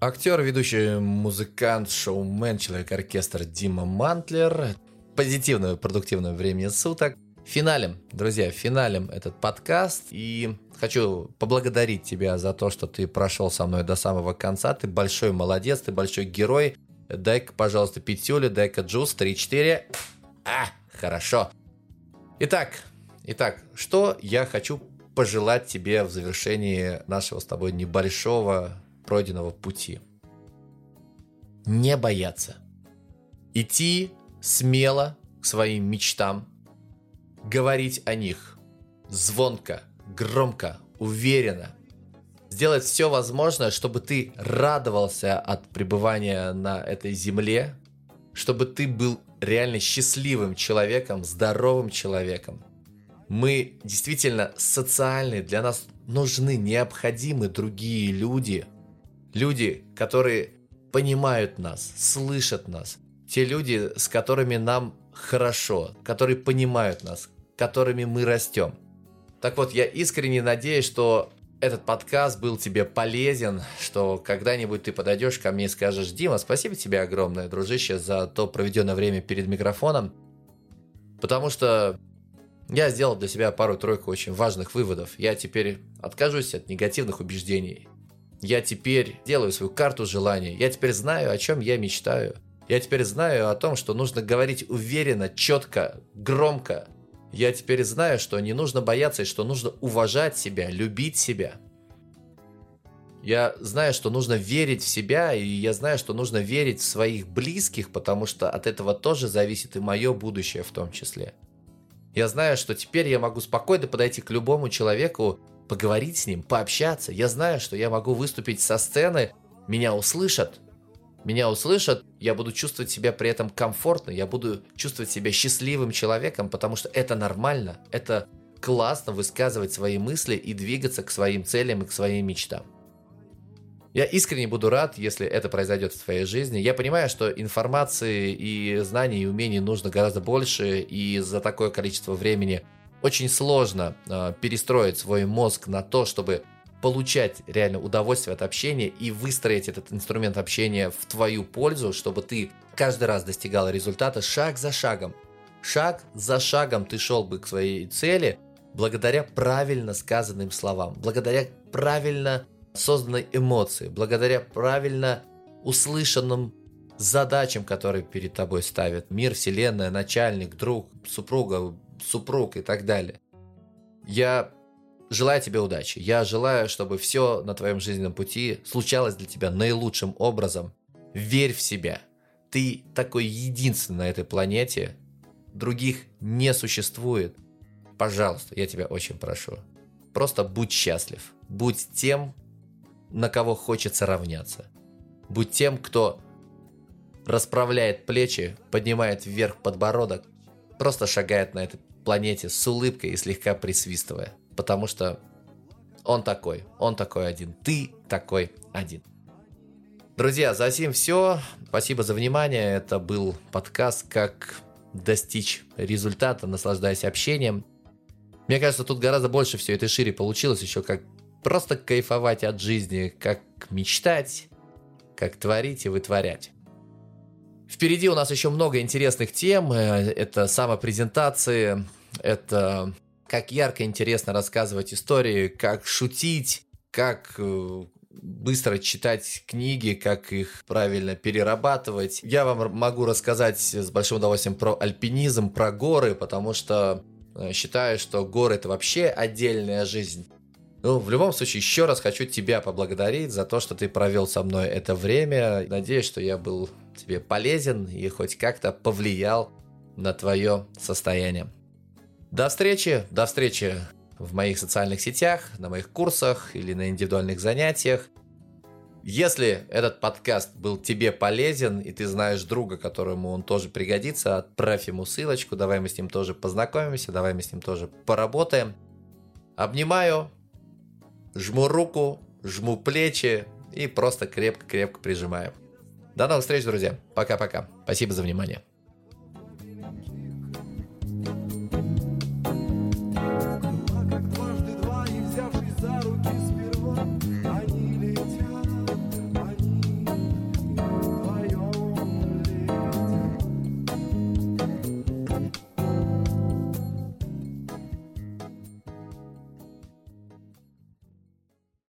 Актер, ведущий музыкант, шоумен, человек-оркестр Дима Мантлер. Позитивного, продуктивного времени суток. Финалем, друзья, финалем этот подкаст. И хочу поблагодарить тебя за то, что ты прошел со мной до самого конца. Ты большой молодец, ты большой герой. Дай-ка, пожалуйста, пятюлю, дай-ка джуз, 3-4. А, хорошо. Итак, итак, что я хочу пожелать тебе в завершении нашего с тобой небольшого пройденного пути. Не бояться. Идти смело к своим мечтам, говорить о них звонко, громко, уверенно, сделать все возможное, чтобы ты радовался от пребывания на этой земле, чтобы ты был реально счастливым человеком, здоровым человеком. Мы действительно социальные, для нас нужны, необходимы другие люди – Люди, которые понимают нас, слышат нас. Те люди, с которыми нам хорошо, которые понимают нас, которыми мы растем. Так вот, я искренне надеюсь, что этот подкаст был тебе полезен, что когда-нибудь ты подойдешь ко мне и скажешь, Дима, спасибо тебе огромное, дружище, за то проведенное время перед микрофоном, потому что я сделал для себя пару-тройку очень важных выводов. Я теперь откажусь от негативных убеждений. Я теперь делаю свою карту желаний. Я теперь знаю, о чем я мечтаю. Я теперь знаю о том, что нужно говорить уверенно, четко, громко. Я теперь знаю, что не нужно бояться и что нужно уважать себя, любить себя. Я знаю, что нужно верить в себя, и я знаю, что нужно верить в своих близких, потому что от этого тоже зависит и мое будущее в том числе. Я знаю, что теперь я могу спокойно подойти к любому человеку поговорить с ним, пообщаться. Я знаю, что я могу выступить со сцены, меня услышат, меня услышат, я буду чувствовать себя при этом комфортно, я буду чувствовать себя счастливым человеком, потому что это нормально, это классно высказывать свои мысли и двигаться к своим целям и к своим мечтам. Я искренне буду рад, если это произойдет в твоей жизни. Я понимаю, что информации и знаний и умений нужно гораздо больше, и за такое количество времени – очень сложно э, перестроить свой мозг на то, чтобы получать реально удовольствие от общения и выстроить этот инструмент общения в твою пользу, чтобы ты каждый раз достигал результата шаг за шагом. Шаг за шагом ты шел бы к своей цели благодаря правильно сказанным словам, благодаря правильно созданной эмоции, благодаря правильно услышанным задачам, которые перед тобой ставят мир, вселенная, начальник, друг, супруга, супруг и так далее. Я желаю тебе удачи. Я желаю, чтобы все на твоем жизненном пути случалось для тебя наилучшим образом. Верь в себя. Ты такой единственный на этой планете. Других не существует. Пожалуйста, я тебя очень прошу. Просто будь счастлив. Будь тем, на кого хочется равняться. Будь тем, кто расправляет плечи, поднимает вверх подбородок, просто шагает на этой планете с улыбкой и слегка присвистывая. Потому что он такой, он такой один, ты такой один. Друзья, за всем все. Спасибо за внимание. Это был подкаст «Как достичь результата, наслаждаясь общением». Мне кажется, тут гораздо больше все это шире получилось, еще как просто кайфовать от жизни, как мечтать, как творить и вытворять. Впереди у нас еще много интересных тем. Э, это самопрезентации, это как ярко интересно рассказывать истории, как шутить, как э, быстро читать книги, как их правильно перерабатывать. Я вам могу рассказать с большим удовольствием про альпинизм, про горы, потому что э, считаю, что горы это вообще отдельная жизнь. Ну, в любом случае, еще раз хочу тебя поблагодарить за то, что ты провел со мной это время. Надеюсь, что я был тебе полезен и хоть как-то повлиял на твое состояние. До встречи, до встречи в моих социальных сетях, на моих курсах или на индивидуальных занятиях. Если этот подкаст был тебе полезен, и ты знаешь друга, которому он тоже пригодится, отправь ему ссылочку, давай мы с ним тоже познакомимся, давай мы с ним тоже поработаем. Обнимаю, жму руку, жму плечи и просто крепко-крепко прижимаю. До новых встреч, друзья. Пока-пока. Спасибо за внимание.